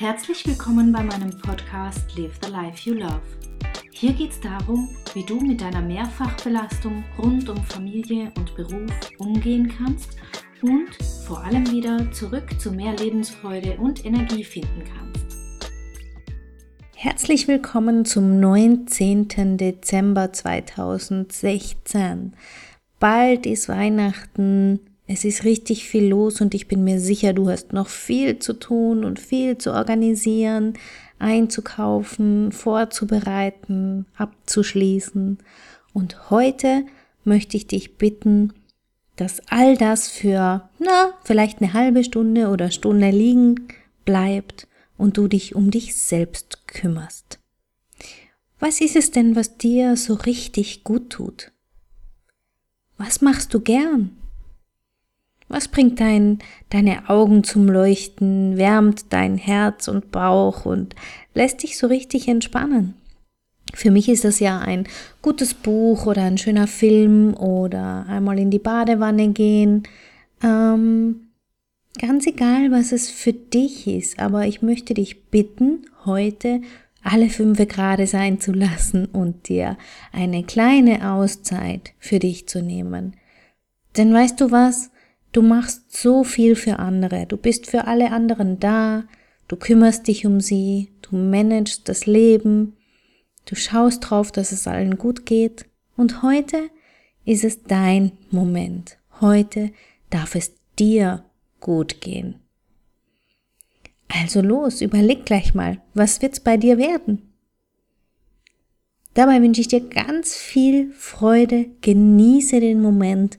Herzlich willkommen bei meinem Podcast Live the Life You Love. Hier geht es darum, wie du mit deiner Mehrfachbelastung rund um Familie und Beruf umgehen kannst und vor allem wieder zurück zu mehr Lebensfreude und Energie finden kannst. Herzlich willkommen zum 19. Dezember 2016. Bald ist Weihnachten, es ist richtig viel los und ich bin mir sicher, du hast noch viel zu tun und viel zu organisieren, einzukaufen, vorzubereiten, abzuschließen. Und heute möchte ich dich bitten, dass all das für, na, vielleicht eine halbe Stunde oder Stunde liegen bleibt und du dich um dich selbst kümmerst. Was ist es denn, was dir so richtig gut tut? Was machst du gern? Was bringt dein, deine Augen zum Leuchten, wärmt dein Herz und Bauch und lässt dich so richtig entspannen? Für mich ist das ja ein gutes Buch oder ein schöner Film oder einmal in die Badewanne gehen. Ähm, ganz egal, was es für dich ist, aber ich möchte dich bitten, heute alle fünf gerade sein zu lassen und dir eine kleine Auszeit für dich zu nehmen. Denn weißt du was? Du machst so viel für andere, du bist für alle anderen da, du kümmerst dich um sie, du managst das Leben, du schaust drauf, dass es allen gut geht. Und heute ist es dein Moment. Heute darf es dir gut gehen. Also los, überleg gleich mal, was wird's bei dir werden? Dabei wünsche ich dir ganz viel Freude, genieße den Moment